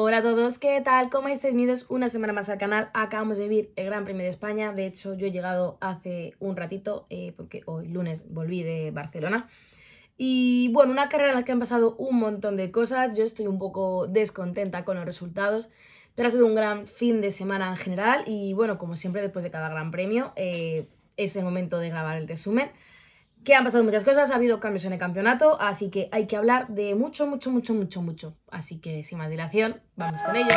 Hola a todos, ¿qué tal? ¿Cómo estáis? Bienvenidos una semana más al canal. Acabamos de vivir el Gran Premio de España. De hecho, yo he llegado hace un ratito, eh, porque hoy lunes volví de Barcelona. Y bueno, una carrera en la que han pasado un montón de cosas. Yo estoy un poco descontenta con los resultados, pero ha sido un gran fin de semana en general. Y bueno, como siempre, después de cada Gran Premio, eh, es el momento de grabar el resumen que han pasado muchas cosas, ha habido cambios en el campeonato, así que hay que hablar de mucho, mucho, mucho, mucho, mucho. Así que sin más dilación, vamos con ello.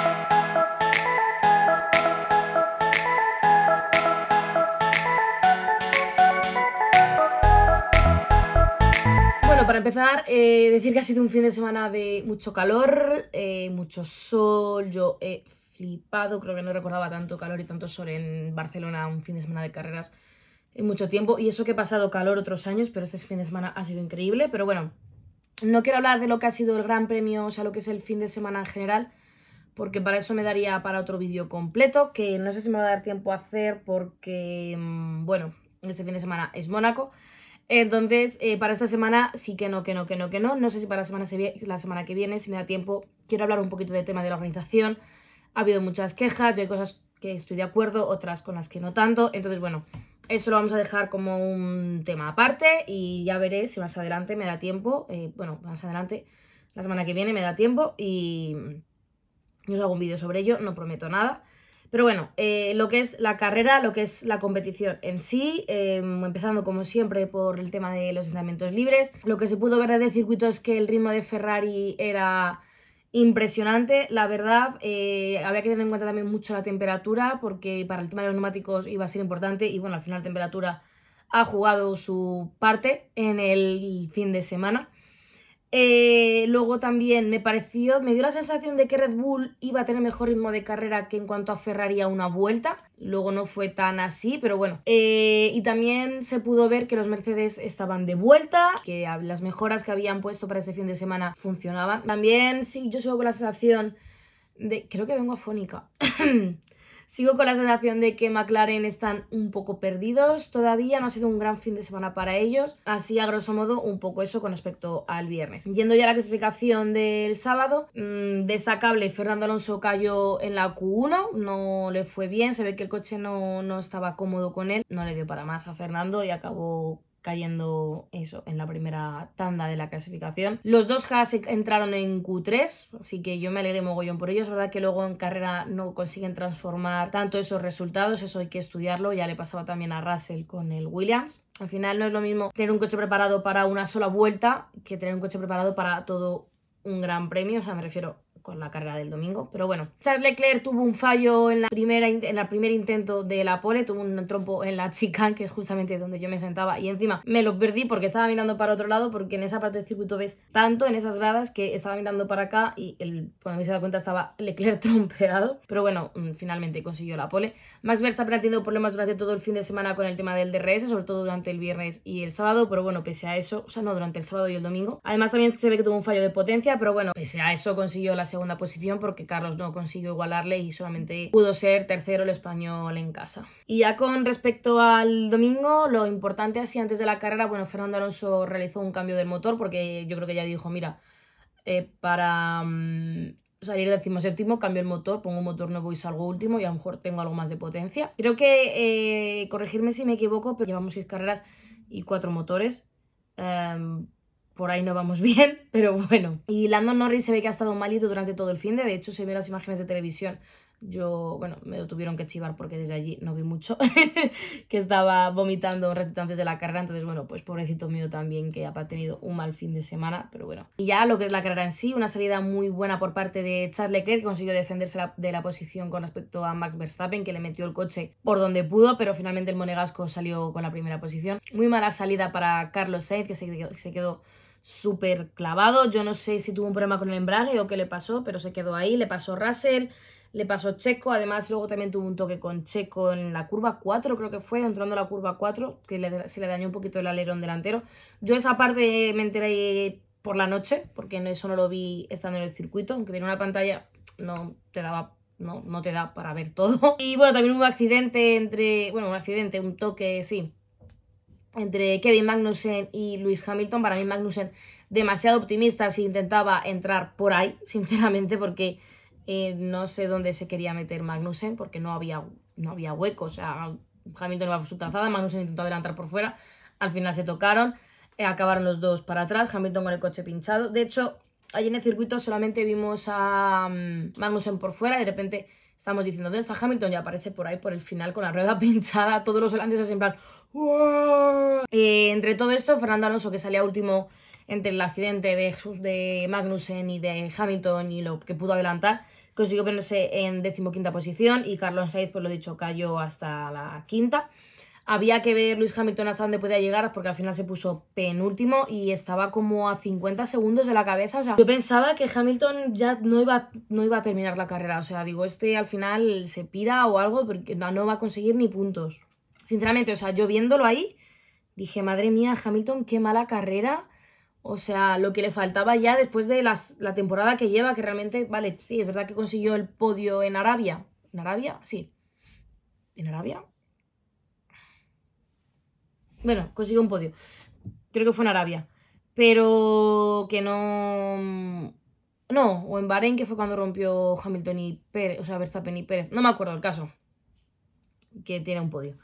Bueno, para empezar, eh, decir que ha sido un fin de semana de mucho calor, eh, mucho sol, yo he flipado, creo que no recordaba tanto calor y tanto sol en Barcelona, un fin de semana de carreras en mucho tiempo. Y eso que he pasado calor otros años, pero este fin de semana ha sido increíble. Pero bueno, no quiero hablar de lo que ha sido el Gran Premio, o sea, lo que es el fin de semana en general, porque para eso me daría para otro vídeo completo, que no sé si me va a dar tiempo a hacer porque, mm, bueno, este fin de semana es Mónaco. Entonces, eh, para esta semana sí que no, que no, que no, que no. No sé si para la semana, la semana que viene, si me da tiempo, quiero hablar un poquito del tema de la organización. Ha habido muchas quejas, yo hay cosas que estoy de acuerdo, otras con las que no tanto. Entonces, bueno, eso lo vamos a dejar como un tema aparte y ya veré si más adelante me da tiempo. Eh, bueno, más adelante, la semana que viene me da tiempo y, os hago un vídeo sobre ello, no prometo nada. Pero bueno, eh, lo que es la carrera, lo que es la competición en sí, em, empezando como siempre por el tema de los entrenamientos libres. Lo que se pudo ver desde el circuito es que el ritmo de Ferrari era impresionante, la verdad. Eh, había que tener en cuenta también mucho la temperatura, porque para el tema de los neumáticos iba a ser importante. Y bueno, al final la temperatura ha jugado su parte en el fin de semana. Eh, luego también me pareció, me dio la sensación de que Red Bull iba a tener mejor ritmo de carrera que en cuanto a Ferrari a una vuelta. Luego no fue tan así, pero bueno. Eh, y también se pudo ver que los Mercedes estaban de vuelta, que las mejoras que habían puesto para este fin de semana funcionaban. También sí, yo sigo con la sensación de... Creo que vengo afónica. Sigo con la sensación de que McLaren están un poco perdidos todavía, no ha sido un gran fin de semana para ellos, así a grosso modo un poco eso con respecto al viernes. Yendo ya a la clasificación del sábado, mmm, destacable, Fernando Alonso cayó en la Q1, no le fue bien, se ve que el coche no, no estaba cómodo con él, no le dio para más a Fernando y acabó cayendo eso en la primera tanda de la clasificación. Los dos Haas entraron en Q3, así que yo me alegré mogollón por ellos. Es verdad que luego en carrera no consiguen transformar tanto esos resultados, eso hay que estudiarlo. Ya le pasaba también a Russell con el Williams. Al final no es lo mismo tener un coche preparado para una sola vuelta que tener un coche preparado para todo un gran premio. O sea, me refiero con la carrera del domingo. Pero bueno, Charles Leclerc tuvo un fallo en la primera en el primer intento de la pole, tuvo un trompo en la chicane, que es justamente donde yo me sentaba, y encima me lo perdí porque estaba mirando para otro lado, porque en esa parte del circuito ves tanto en esas gradas que estaba mirando para acá y el, cuando me he dado cuenta estaba Leclerc trompeado. Pero bueno, mm, finalmente consiguió la pole. Max Verstappen ha tenido problemas durante todo el fin de semana con el tema del DRS, sobre todo durante el viernes y el sábado, pero bueno, pese a eso, o sea, no durante el sábado y el domingo. Además también se ve que tuvo un fallo de potencia, pero bueno, pese a eso consiguió la segunda posición porque Carlos no consiguió igualarle y solamente pudo ser tercero el español en casa. Y ya con respecto al domingo, lo importante así antes de la carrera, bueno, Fernando Alonso realizó un cambio del motor porque yo creo que ya dijo, mira, eh, para mm, salir séptimo cambio el motor, pongo un motor nuevo y salgo último y a lo mejor tengo algo más de potencia. Creo que, eh, corregirme si me equivoco, pero llevamos seis carreras y cuatro motores. Em, por ahí no vamos bien, pero bueno. Y Landon Norris se ve que ha estado malito durante todo el fin de, de hecho se ve las imágenes de televisión. Yo, bueno, me lo tuvieron que chivar porque desde allí no vi mucho, que estaba vomitando un ratito antes de la carrera, entonces bueno, pues pobrecito mío también que ha tenido un mal fin de semana, pero bueno. Y ya lo que es la carrera en sí, una salida muy buena por parte de Charles Leclerc, consiguió defenderse de la posición con respecto a Max Verstappen, que le metió el coche por donde pudo, pero finalmente el monegasco salió con la primera posición. Muy mala salida para Carlos Sainz, que se quedó súper clavado. Yo no sé si tuvo un problema con el embrague o qué le pasó, pero se quedó ahí. Le pasó Russell, le pasó Checo. Además, luego también tuvo un toque con Checo en la curva 4, creo que fue, entrando a la curva 4, que se le dañó un poquito el alerón delantero. Yo esa parte me enteré por la noche, porque eso no lo vi estando en el circuito, aunque tiene una pantalla no te daba no, no te da para ver todo. Y bueno, también hubo un accidente entre, bueno, un accidente, un toque, sí, entre Kevin Magnussen y Lewis Hamilton. Para mí Magnussen demasiado optimista si intentaba entrar por ahí, sinceramente, porque Eh, no sé dónde se quería meter Magnussen porque no había, no había hueco. O sea, Hamilton iba por su trazada, Magnussen intentó adelantar por fuera. Al final se tocaron, eh, acabaron los dos para atrás, Hamilton con el coche pinchado. De hecho, allí en el circuito solamente vimos a um, Magnussen por fuera de repente estamos diciendo, ¿dónde está Hamilton? Y aparece por ahí, por el final, con la rueda pinchada, todos los holandeses en plan... Eh, entre todo esto, Fernando Alonso, que salía último entre el accidente de, de Magnussen y de Hamilton y lo que pudo adelantar, consiguió ponerse en decimoquinta posición y Carlos Sainz, pues lo dicho, cayó hasta la quinta. Había que ver Luis Hamilton hasta dónde podía llegar porque al final se puso penúltimo y estaba como a 50 segundos de la cabeza. O sea, yo pensaba que Hamilton ya no iba, no iba a terminar la carrera. O sea, digo, este al final se pira o algo porque no va a conseguir ni puntos. Sinceramente, o sea, yo viéndolo ahí, dije, madre mía, Hamilton, qué mala carrera. O sea, lo que le faltaba ya después de las, la temporada que lleva, que realmente, vale, sí, es verdad que consiguió el podio en Arabia. ¿En Arabia? Sí. ¿En Arabia? Bueno, consiguió un podio. Creo que fue en Arabia. Pero que no. No, o en Bahrein, que fue cuando rompió Hamilton y Pérez, o sea, Verstappen y Pérez. No me acuerdo el caso. Que tiene un podio.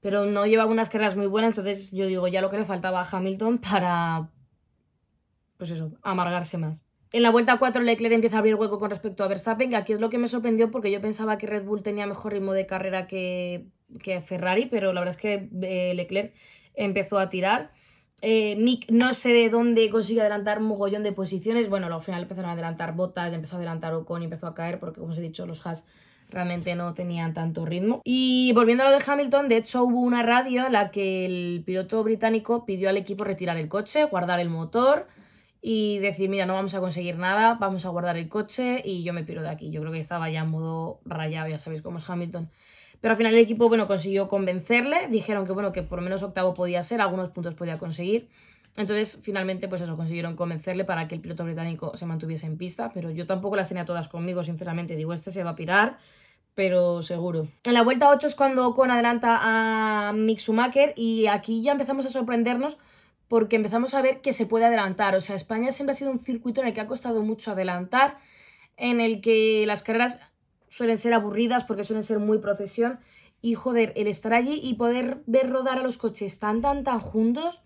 Pero no llevaba unas carreras muy buenas, entonces yo digo, ya lo que le faltaba a Hamilton para. Pues eso, amargarse más. En la vuelta 4 Leclerc empieza a abrir hueco con respecto a Verstappen, que aquí es lo que me sorprendió porque yo pensaba que Red Bull tenía mejor ritmo de carrera que, que Ferrari, pero la verdad es que eh, Leclerc empezó a tirar. Eh, Mick no sé de dónde consiguió adelantar un mogollón de posiciones. Bueno, al final empezaron a adelantar botas, empezó a adelantar Ocon y empezó a caer porque, como os he dicho, los Haas realmente no tenían tanto ritmo. Y volviendo a lo de Hamilton, de hecho hubo una radio en la que el piloto británico pidió al equipo retirar el coche, guardar el motor y decir, mira, no vamos a conseguir nada, vamos a guardar el coche y yo me piro de aquí. Yo creo que estaba ya en modo rayado, ya sabéis cómo es Hamilton. Pero al final el equipo, bueno, consiguió convencerle, dijeron que, bueno, que por menos octavo podía ser, algunos puntos podía conseguir. Entonces, finalmente, pues eso, consiguieron convencerle para que el piloto británico se mantuviese en pista, pero yo tampoco las tenía todas conmigo, sinceramente. Digo, este se va a pirar, pero seguro. En la vuelta 8 es cuando Ocon adelanta a Mick Schumacher y aquí ya empezamos a sorprendernos porque empezamos a ver que se puede adelantar. O sea, España siempre ha sido un circuito en el que ha costado mucho adelantar, en el que las carreras suelen ser aburridas porque suelen ser muy procesión. Y joder, el estar allí y poder ver rodar a los coches tan, tan, tan juntos,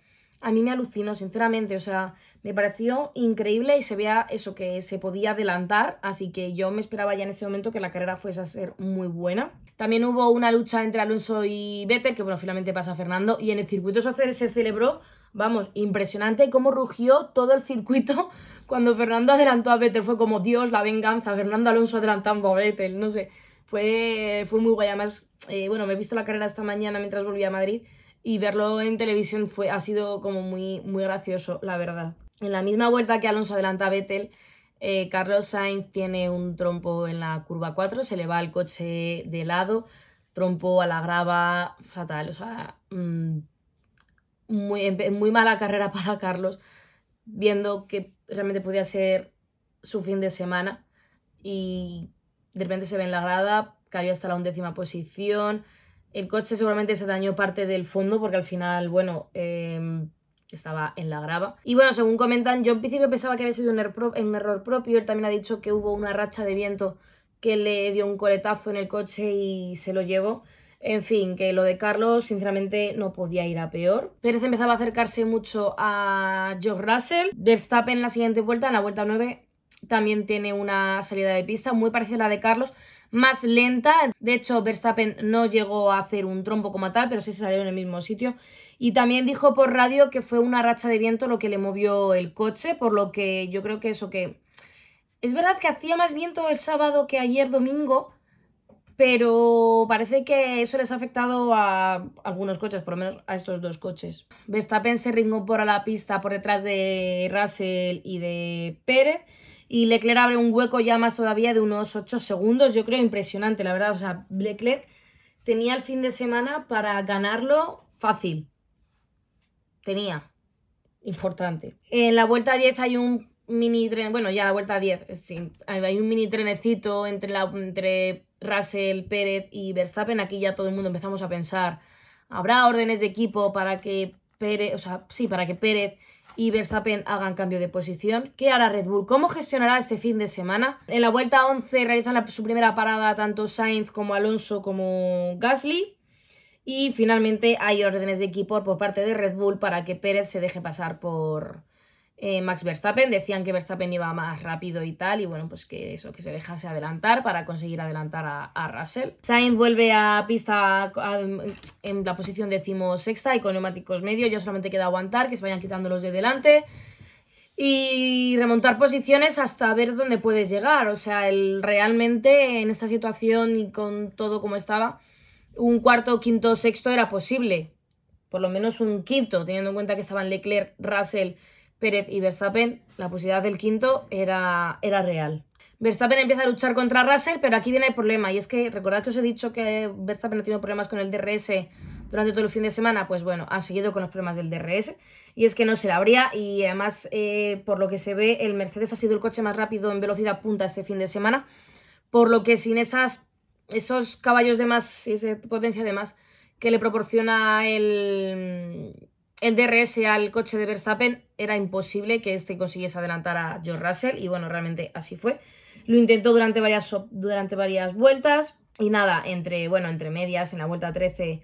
a mí me alucinó, sinceramente. O sea, me pareció increíble y se veía eso, que se podía adelantar. Así que yo me esperaba ya en ese momento que la carrera fuese a ser muy buena. También hubo una lucha entre Alonso y Vettel, que bueno, finalmente pasa Fernando. Y en el circuito social se celebró, vamos, impresionante cómo rugió todo el circuito cuando Fernando adelantó a Vettel fue como Dios, la venganza, Fernando Alonso adelantando a Vettel, no sé, fue, fue muy guay. Además, eh, bueno, me he visto la carrera esta mañana mientras volví a Madrid y verlo en televisión fue, ha sido como muy, muy gracioso, la verdad. En la misma vuelta que Alonso adelanta a Vettel, eh, Carlos Sainz tiene un trompo en la curva 4, se le va el coche de lado, trompo a la grava, fatal, o sea, mm, muy, muy mala carrera para Carlos, viendo que realmente podía ser su fin de semana y de repente se ve en la grada, cayó hasta la undécima posición, el coche seguramente se dañó parte del fondo porque al final, bueno, em, estaba en la grava. Y bueno, según comentan, yo en principio pensaba que había sido un, un error propio, él también ha dicho que hubo una racha de viento que le dio un coletazo en el coche y se lo llevó. En fin, que lo de Carlos sinceramente no podía ir a peor. Pérez empezaba a acercarse mucho a George Russell. Verstappen en la siguiente vuelta, en la vuelta 9, también tiene una salida de pista muy parecida a la de Carlos, más lenta. De hecho, Verstappen no llegó a hacer un trompo como tal, pero sí salió en el mismo sitio. Y también dijo por radio que fue una racha de viento lo que le movió el coche, por lo que yo creo que eso que... Es verdad que hacía más viento el sábado que ayer domingo, pero parece que eso les ha afectado a algunos coches, por lo menos a estos dos coches. Verstappen se ringó por la pista por detrás de Russell y de Pérez. Y Leclerc abre un hueco ya más todavía de unos 8 segundos. Yo creo impresionante, la verdad. O sea, Leclerc tenía el fin de semana para ganarlo fácil. Tenía. Importante. En la vuelta 10 hay un mini tren. Bueno, ya la vuelta 10. Sí, hay un mini trenecito entre, la, entre Russell, Pérez y Verstappen, aquí ya todo el mundo empezamos a pensar, ¿habrá órdenes de equipo para que Pérez, o sea, sí, para que Pérez y Verstappen hagan cambio de posición. ¿Qué hará Red Bull? ¿Cómo gestionará este fin de semana? En la vuelta 11 realizan su primera parada tanto Sainz como Alonso como Gasly. Y finalmente hay órdenes de equipo por parte de Red Bull para que Pérez se deje pasar por, eh, Max Verstappen. Decían que Verstappen iba más rápido y tal, y bueno, pues que eso, que se dejase adelantar para conseguir adelantar a, Russell. Sainz vuelve a pista en la posición decimosexta y con neumáticos medios, ya solamente queda aguantar, que se vayan quitando los de delante. Y remontar posiciones hasta ver dónde puedes llegar. O sea, el, realmente en esta situación y con todo como estaba, un cuarto, quinto, sexto era posible. Por lo menos un quinto, teniendo en cuenta que estaban Leclerc, Russell Pérez y Verstappen, la posibilidad del quinto era, era real. Verstappen empieza a luchar contra Russell, pero aquí viene el problema. Y es que, recordad que os he dicho que Verstappen ha tenido problemas con el DRS durante todo el fin de semana. Pues bueno, ha seguido con los problemas del DRS. Y es que no se la abría. Y además, eh, por lo que se ve, el Mercedes ha sido el coche más rápido en velocidad punta este fin de semana. Por lo que sin esas, esos caballos de más, esa potencia de más que le proporciona el, el DRS al coche de Verstappen era imposible que este consiguiese adelantar a George Russell y bueno, realmente así fue. Lo intentó durante varias, durante varias vueltas y nada, entre, bueno, entre medias, en la vuelta 13,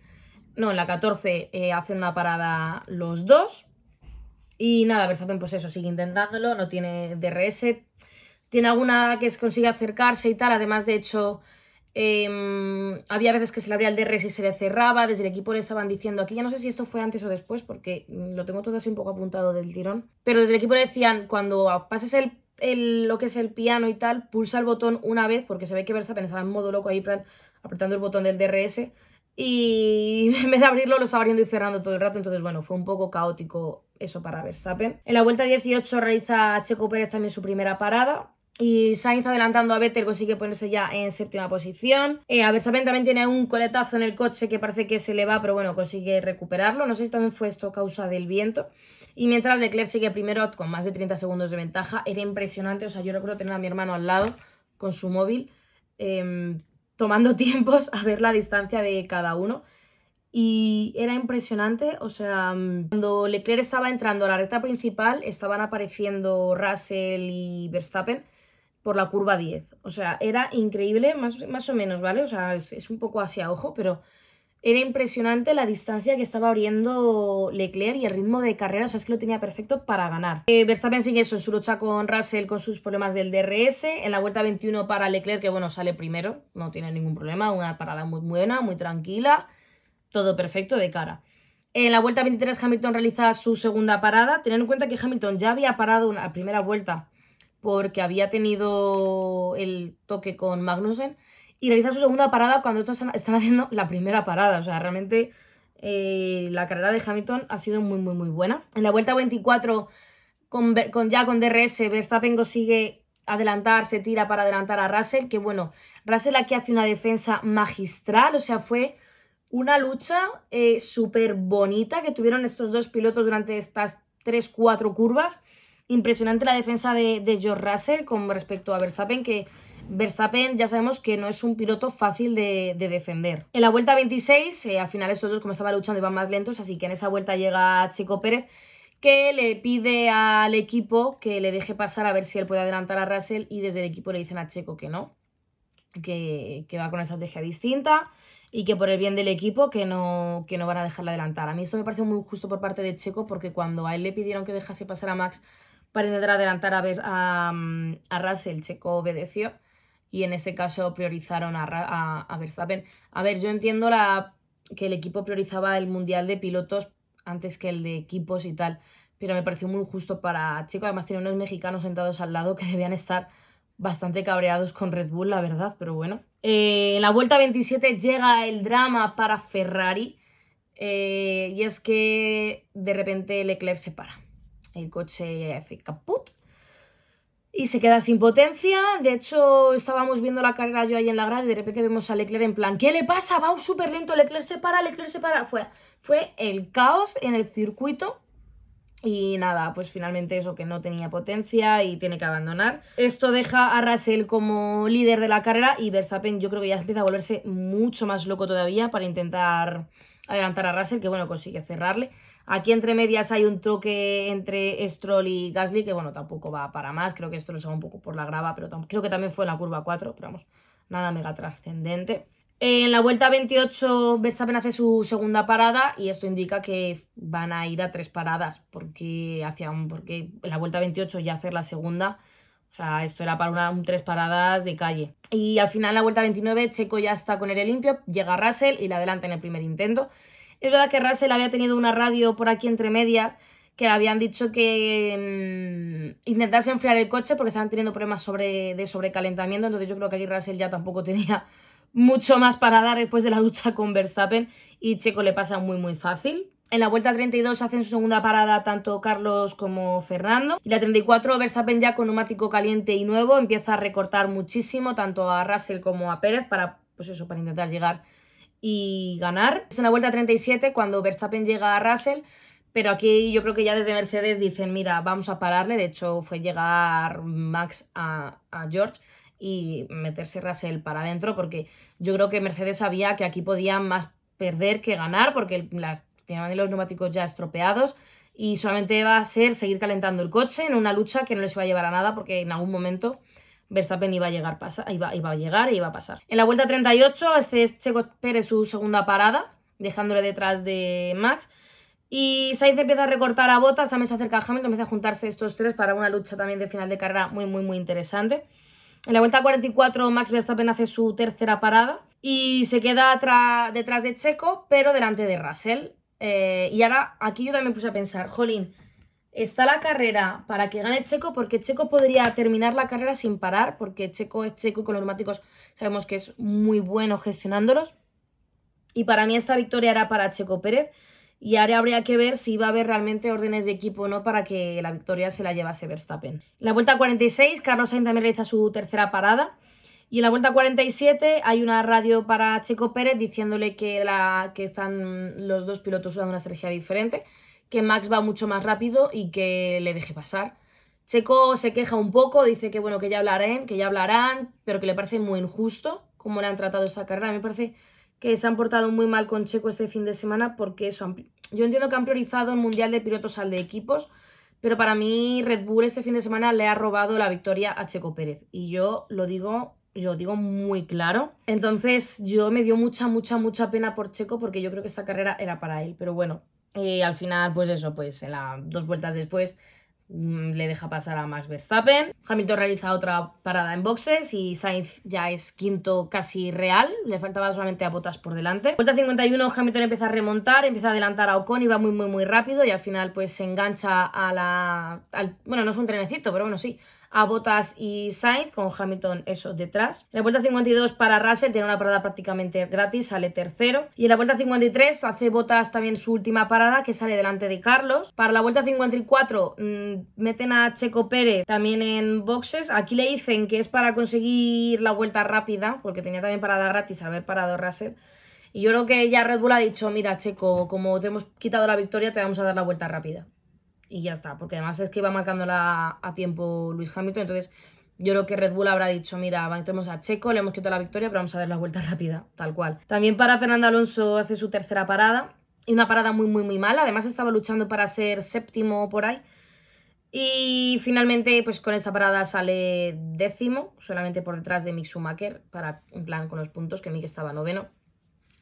no, en la 14 eh, hacen una parada los dos y nada, Verstappen pues eso, sigue intentándolo, no tiene DRS, tiene alguna que consigue acercarse y tal, además de hecho Em, había veces que se le abría el DRS y se le cerraba, desde el equipo le estaban diciendo, aquí ya no sé si esto fue antes o después, porque lo tengo todo así un poco apuntado del tirón, pero desde el equipo le decían, cuando pases el, lo que es el piano y tal, pulsa el botón una vez, porque se ve que Verstappen estaba en modo loco ahí, apretando el botón del DRS, y en vez de abrirlo lo estaba abriendo y cerrando todo el rato, entonces bueno, fue un poco caótico eso para Verstappen. En la vuelta 18 realiza Checo Pérez también su primera parada, y Sainz adelantando a Vettel consigue ponerse ya en séptima posición. Eh, a Verstappen también tiene un coletazo en el coche que parece que se le va, pero bueno, consigue recuperarlo. No sé si también fue esto causa del viento. Y mientras Leclerc sigue primero con más de 30 segundos de ventaja, era impresionante. O sea, yo recuerdo tener a mi hermano al lado con su móvil, em, tomando tiempos a ver la distancia de cada uno. Y era impresionante, o sea, cuando Leclerc estaba entrando a la recta principal, estaban apareciendo Russell y Verstappen por la curva 10. O sea, era increíble, más, más o menos, ¿vale? O sea, es, un poco hacia ojo, pero era impresionante la distancia que estaba abriendo Leclerc y el ritmo de carrera, o sea, es que lo tenía perfecto para ganar. Eh, Verstappen sigue eso en su lucha con Russell con sus problemas del DRS. En la vuelta 21 para Leclerc, que bueno, sale primero, no tiene ningún problema, una parada muy buena, muy tranquila, todo perfecto de cara. En la vuelta 23 Hamilton realiza su segunda parada, teniendo en cuenta que Hamilton ya había parado una primera vuelta porque había tenido el toque con Magnussen y realiza su segunda parada cuando estos están haciendo la primera parada. O sea, realmente eh, la carrera de Hamilton ha sido muy, muy, muy buena. En la vuelta 24, con, ya con DRS, Verstappen consigue adelantar, se tira para adelantar a Russell, que bueno, Russell aquí hace una defensa magistral, o sea, fue una lucha eh, súper bonita que tuvieron estos dos pilotos durante estas 3-4 curvas impresionante la defensa de, George Russell con respecto a Verstappen, que Verstappen ya sabemos que no es un piloto fácil de, defender. En la vuelta 26, eh, al final estos dos como estaba luchando iban más lentos, así que en esa vuelta llega Chico Pérez que le pide al equipo que le deje pasar a ver si él puede adelantar a Russell y desde el equipo le dicen a Checo que no, que, que va con una estrategia distinta y que por el bien del equipo que no, que no van a dejarle adelantar. A mí esto me parece muy justo por parte de Checo porque cuando a él le pidieron que dejase pasar a Max para intentar adelantar a, ver, a, a Russell, Checo obedeció y en este caso priorizaron a, a, Verstappen. A ver, yo entiendo la, que el equipo priorizaba el Mundial de Pilotos antes que el de equipos y tal, pero me pareció muy justo para Checo. Además tiene unos mexicanos sentados al lado que debían estar bastante cabreados con Red Bull, la verdad, pero bueno. Eh, en la vuelta 27 llega el drama para Ferrari eh, y es que de repente Leclerc se para el coche hace caput y se queda sin potencia. De hecho, estábamos viendo la carrera yo ahí en la grada y de repente vemos a Leclerc en plan, ¿qué le pasa? Va súper lento, Leclerc se para, Leclerc se para. Fue, fue el caos en el circuito. Y nada, pues finalmente eso que no tenía potencia y tiene que abandonar. Esto deja a Russell como líder de la carrera y Verstappen yo creo que ya empieza a volverse mucho más loco todavía para intentar adelantar a Russell, que bueno, consigue cerrarle. Aquí entre medias hay un troque entre Stroll y Gasly, que bueno, tampoco va para más. Creo que Stroll se va un poco por la grava, pero creo que también fue en la curva 4, pero vamos, nada mega trascendente. En la vuelta 28 Verstappen hace su segunda parada y esto indica que van a ir a tres paradas porque, hacia porque en la vuelta 28 ya hacer la segunda, o sea, esto era para una, tres paradas de calle. Y al final en la vuelta 29 Checo ya está con el limpio, llega Russell y la adelanta en el primer intento. Es verdad que Russell había tenido una radio por aquí entre medias que le habían dicho que mm, intentase enfriar el coche porque estaban teniendo problemas sobre, de sobrecalentamiento, entonces yo creo que aquí Russell ya tampoco tenía mucho más para dar después de la lucha con Verstappen y Checo le pasa muy muy fácil. En la vuelta 32 hacen su segunda parada tanto Carlos como Fernando. Y la 34 Verstappen ya con neumático caliente y nuevo empieza a recortar muchísimo tanto a Russell como a Pérez para pues eso, para intentar llegar y ganar. Es en la vuelta 37 cuando Verstappen llega a Russell, pero aquí yo creo que ya desde Mercedes dicen, mira, vamos a pararle. De hecho, fue llegar Max a, a George y meterse Russell para adentro, porque yo creo que Mercedes sabía que aquí podían más perder que ganar, porque las, tenían los neumáticos ya estropeados y solamente iba a ser seguir calentando el coche en una lucha que no les iba a llevar a nada, porque en algún momento Verstappen iba a llegar, pasa, iba, iba a llegar y iba a pasar. En la vuelta 38 hace Checo Pérez su segunda parada, dejándole detrás de Max. Y Sainz empieza a recortar a botas, también se acerca a Hamilton, empieza a juntarse estos tres para una lucha también de final de carrera muy, muy, muy interesante. En la vuelta 44 Max Verstappen hace su tercera parada y se queda detrás de Checo, pero delante de Russell. Eh, y ahora aquí yo también puse a pensar, jolín, está la carrera para que gane Checo, porque Checo podría terminar la carrera sin parar, porque Checo es Checo y con los neumáticos sabemos que es muy bueno gestionándolos. Y para mí esta victoria era para Checo Pérez. Y ahora habría que ver si va a haber realmente órdenes de equipo o no para que la victoria se la llevase Verstappen. En la vuelta 46, Carlos Sainz también realiza su tercera parada. Y en la vuelta 47 hay una radio para Checo Pérez diciéndole que, la, que están los dos pilotos usando una estrategia diferente, que Max va mucho más rápido y que le deje pasar. Checo se queja un poco, dice que bueno, que ya hablarán, que ya hablarán, pero que le parece muy injusto cómo le han tratado esta carrera. Me parece que se han portado muy mal con Checo este fin de semana porque yo entiendo que han priorizado el Mundial de Pilotos al de equipos, pero para mí Red Bull este fin de semana le ha robado la victoria a Checo Pérez y yo lo digo lo digo muy claro. Entonces yo me dio mucha, mucha, mucha pena por Checo porque yo creo que esta carrera era para él. Pero bueno, y al final, pues eso, pues en las dos vueltas después Mm, le deja pasar a Max Verstappen. Hamilton realiza otra parada en boxes y Sainz ya es quinto casi real. Le faltaba solamente a botas por delante. Vuelta 51, Hamilton empieza a remontar, empieza a adelantar a Ocon y va muy, muy, muy rápido. Y al final, pues se engancha a la. bueno, no es un trenecito, pero bueno, sí a Bottas y Sainz, con Hamilton eso detrás. En la vuelta 52 para Russell, tiene una parada prácticamente gratis, sale tercero. Y en la vuelta 53 hace Bottas también su última parada, que sale delante de Carlos. Para la vuelta 54 mmm, meten a Checo Pérez también en boxes. Aquí le dicen que es para conseguir la vuelta rápida, porque tenía también parada gratis haber parado Russell. Y yo creo que ya Red Bull ha dicho, mira Checo, como te hemos quitado la victoria, te vamos a dar la vuelta rápida y ya está, porque además es que iba marcándola a tiempo Luis Hamilton, entonces yo creo que Red Bull habrá dicho, mira, entremos a Checo, le hemos quitado la victoria, pero vamos a dar la vuelta rápida, tal cual. También para Fernando Alonso hace su tercera parada, y una parada muy, muy, muy mala, además estaba luchando para ser séptimo por ahí. Y finalmente, pues con esta parada sale décimo, solamente por detrás de Mick Schumacher, para, en plan con los puntos, que Mick estaba noveno.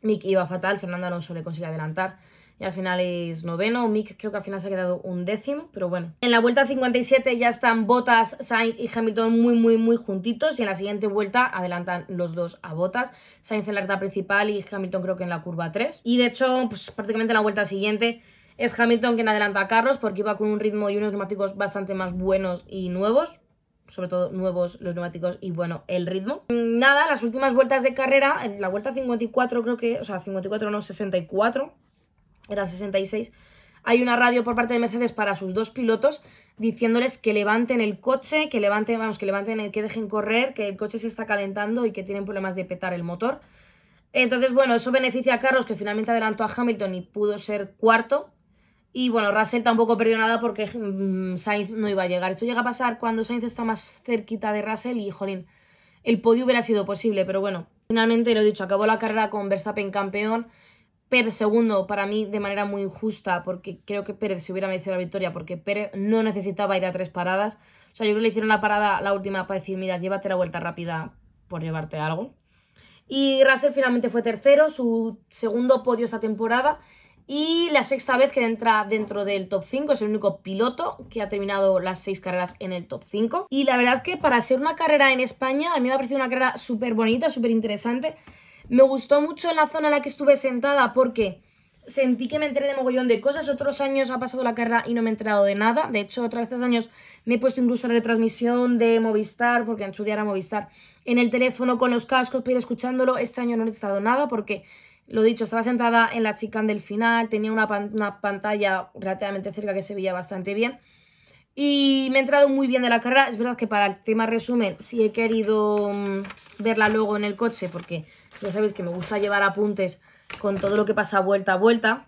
Mick iba fatal, Fernando Alonso le consigue adelantar y al final es noveno. Mick creo que al final se ha quedado un décimo, pero bueno. En la vuelta 57 ya están Bottas, Sainz y Hamilton muy, muy, muy juntitos y en la siguiente vuelta adelantan los dos a Bottas. Sainz en la ruta principal y Hamilton creo que en la curva 3. Y de hecho, pues prácticamente en la vuelta siguiente es Hamilton quien adelanta a Carlos porque iba con un ritmo y unos neumáticos bastante más buenos y nuevos sobre todo nuevos los neumáticos y bueno, el ritmo. Nada, las últimas vueltas de carrera, en la vuelta 54 creo que, o sea, 54 no, 64, era 66, hay una radio por parte de Mercedes para sus dos pilotos diciéndoles que levanten el coche, que levanten, vamos, que levanten el que dejen correr, que el coche se está calentando y que tienen problemas de petar el motor. Entonces, bueno, eso beneficia a Carlos, que finalmente adelantó a Hamilton y pudo ser cuarto. Y bueno, Russell tampoco perdió nada porque mm, Sainz no iba a llegar. Esto llega a pasar cuando Sainz está más cerquita de Russell y, jolín, el podio hubiera sido posible, pero bueno, finalmente lo he dicho, acabó la carrera con Verstappen campeón Pérez segundo para mí de manera muy injusta porque creo que Pérez se hubiera merecido la victoria porque Pérez no necesitaba ir a tres paradas. O sea, yo creo que le hicieron la parada la última para decir, mira, llévate la vuelta rápida por llevarte algo. Y Russell finalmente fue tercero, su segundo podio esta temporada y la sexta vez que entra dentro del top 5, es el único piloto que ha terminado las seis carreras en el top 5. Y la verdad que para ser una carrera en España, a mí me ha parecido una carrera súper bonita, súper interesante. Me gustó mucho en la zona en la que estuve sentada porque sentí que me enteré de mogollón de cosas. Otros años ha pasado la carrera y no me he enterado de nada. De hecho, otras veces años me he puesto incluso la retransmisión de Movistar, porque en su día era Movistar, en el teléfono con los cascos para ir escuchándolo. Este año no he necesitado nada porque, lo dicho, estaba sentada en la chicane del final, tenía una, una pantalla relativamente cerca que se veía bastante bien. Y me he entrado muy bien de la carrera. Es verdad que para el tema resumen sí he querido mm, verla luego en el coche porque ya sabéis que me gusta llevar apuntes con todo lo que pasa vuelta a vuelta.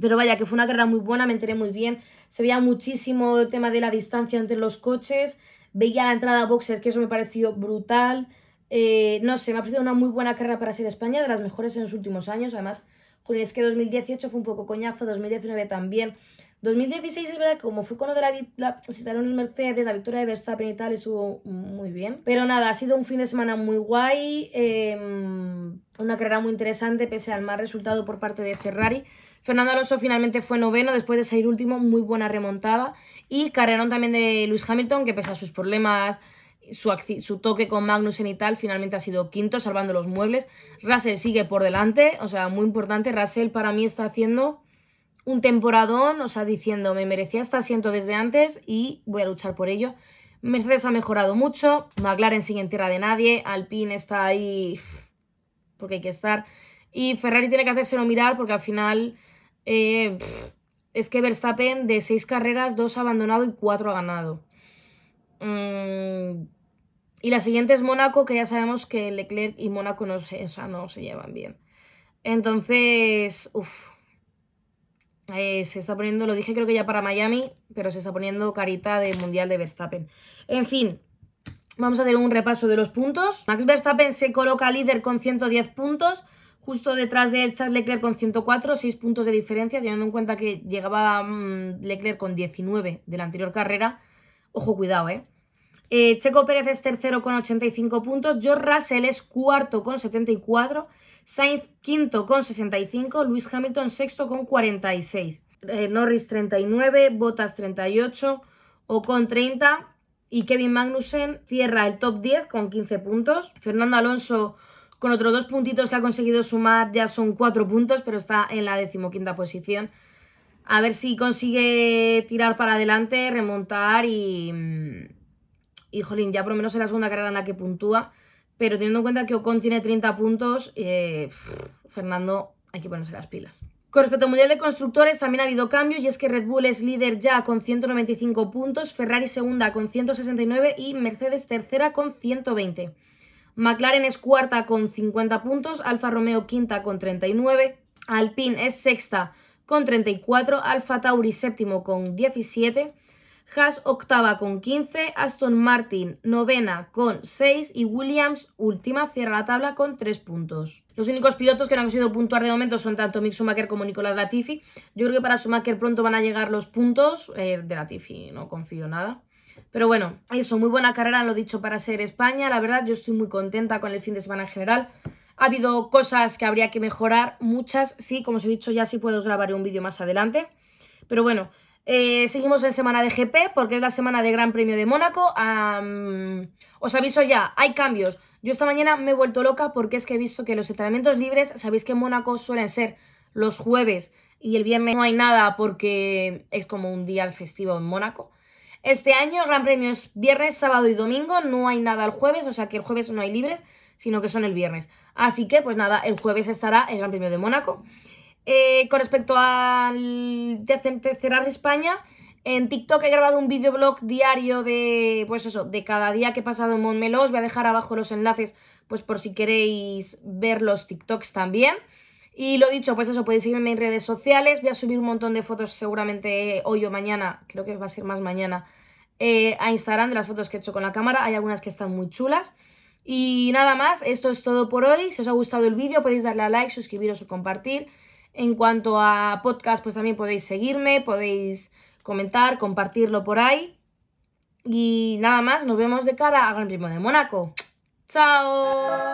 Pero vaya, que fue una carrera muy buena, me enteré muy bien. Se veía muchísimo el tema de la distancia entre los coches. Veía la entrada a boxes, que eso me pareció brutal. Eh, no sé, me ha parecido una muy buena carrera para ser España, de las mejores en los últimos años. Además, es que 2018 fue un poco coñazo, 2019 también. 2016 es verdad que como fue con lo de la, la los Mercedes, la victoria de Verstappen y tal, estuvo muy bien. Pero nada, ha sido un fin de semana muy guay, em, una carrera muy interesante pese al mal resultado por parte de Ferrari. Fernando Alonso finalmente fue noveno después de salir último, muy buena remontada. Y carrerón también de Lewis Hamilton, que pese a sus problemas, su, su, toque con Magnussen y tal, finalmente ha sido quinto, salvando los muebles. Russell sigue por delante, o sea, muy importante. Russell para mí está haciendo un temporadón, o sea, diciendo, me merecía este asiento desde antes y voy a luchar por ello. Mercedes ha mejorado mucho, McLaren sigue en tierra de nadie, Alpine está ahí porque hay que estar. Y Ferrari tiene que hacérselo mirar porque al final eh, es que Verstappen de seis carreras, dos ha abandonado y cuatro ha ganado. Mm, y la siguiente es Mónaco, que ya sabemos que Leclerc y Mónaco no se, no se llevan bien. Entonces, uff, eh, se está poniendo, lo dije creo que ya para Miami, pero se está poniendo carita de Mundial de Verstappen. En fin, vamos a hacer un repaso de los puntos. Max Verstappen se coloca líder con 110 puntos, justo detrás de Charles Leclerc con 104, 6 puntos de diferencia, teniendo en cuenta que llegaba mm, Leclerc con 19 de la anterior carrera. Ojo, cuidado, ¿eh? eh Checo Pérez es tercero con 85 puntos, George Russell es cuarto con 74 Sainz quinto con 65, Luis Hamilton sexto con 46, eh, Norris 39, Bottas 38, Ocon 30 y Kevin Magnussen cierra el top 10 con 15 puntos. Fernando Alonso con otros dos puntitos que ha conseguido sumar ya son 4 puntos, pero está en la decimoquinta posición. A ver si consigue tirar para adelante, remontar y... Y, jolín, ya por lo menos en la segunda carrera en la que puntúa pero teniendo en cuenta que Ocon tiene 30 puntos, eh, Fernando hay que ponerse las pilas. Con respecto al Mundial de Constructores también ha habido cambio y es que Red Bull es líder ya con 195 puntos, Ferrari segunda con 169 y Mercedes tercera con 120. McLaren es cuarta con 50 puntos, Alfa Romeo quinta con 39, Alpine es sexta con 34, Alfa Tauri séptimo con 17, Haas octava con 15, Aston Martin novena con 6 y Williams última cierra la tabla con 3 puntos. Los únicos pilotos que no han conseguido puntuar de momento son tanto Mick Schumacher como Nicolás Latifi. Yo creo que para Schumacher pronto van a llegar los puntos. Eh, de Latifi no confío nada. Pero bueno, eso, muy buena carrera, lo dicho, para ser España. La verdad, yo estoy muy contenta con el fin de semana en general. Ha habido cosas que habría que mejorar, muchas, sí, como os he dicho, ya sí puedo grabar un vídeo más adelante. Pero bueno, eh, seguimos en semana de GP porque es la semana de Gran Premio de Mónaco. os aviso ya, hay cambios. Yo esta mañana me he vuelto loca porque es que he visto que los entrenamientos libres, sabéis que en Mónaco suelen ser los jueves y el viernes no hay nada porque es como un día festivo en Mónaco. Este año el Gran Premio es viernes, sábado y domingo, no hay nada el jueves, o sea que el jueves no hay libres, sino que son el viernes. Así que, pues nada, el jueves estará el Gran Premio de Mónaco. Eh, con respecto al de cerrar España, en TikTok he grabado un videoblog diario de, pues eso, de cada día que he pasado en Montmeló. Os voy a dejar abajo los enlaces, pues por si queréis ver los TikToks también. Y lo dicho, pues eso, podéis seguirme en redes sociales. Voy a subir un montón de fotos seguramente hoy o mañana, creo que va a ser más mañana, eh, a Instagram de las fotos que he hecho con la cámara. Hay algunas que están muy chulas. Y nada más, esto es todo por hoy. Si os ha gustado el vídeo podéis darle a like, suscribiros o compartir. En cuanto a podcast, pues también podéis seguirme, podéis comentar, compartirlo por ahí. Y nada más, nos vemos de cara al Gran Primo de Mónaco. ¡Chao!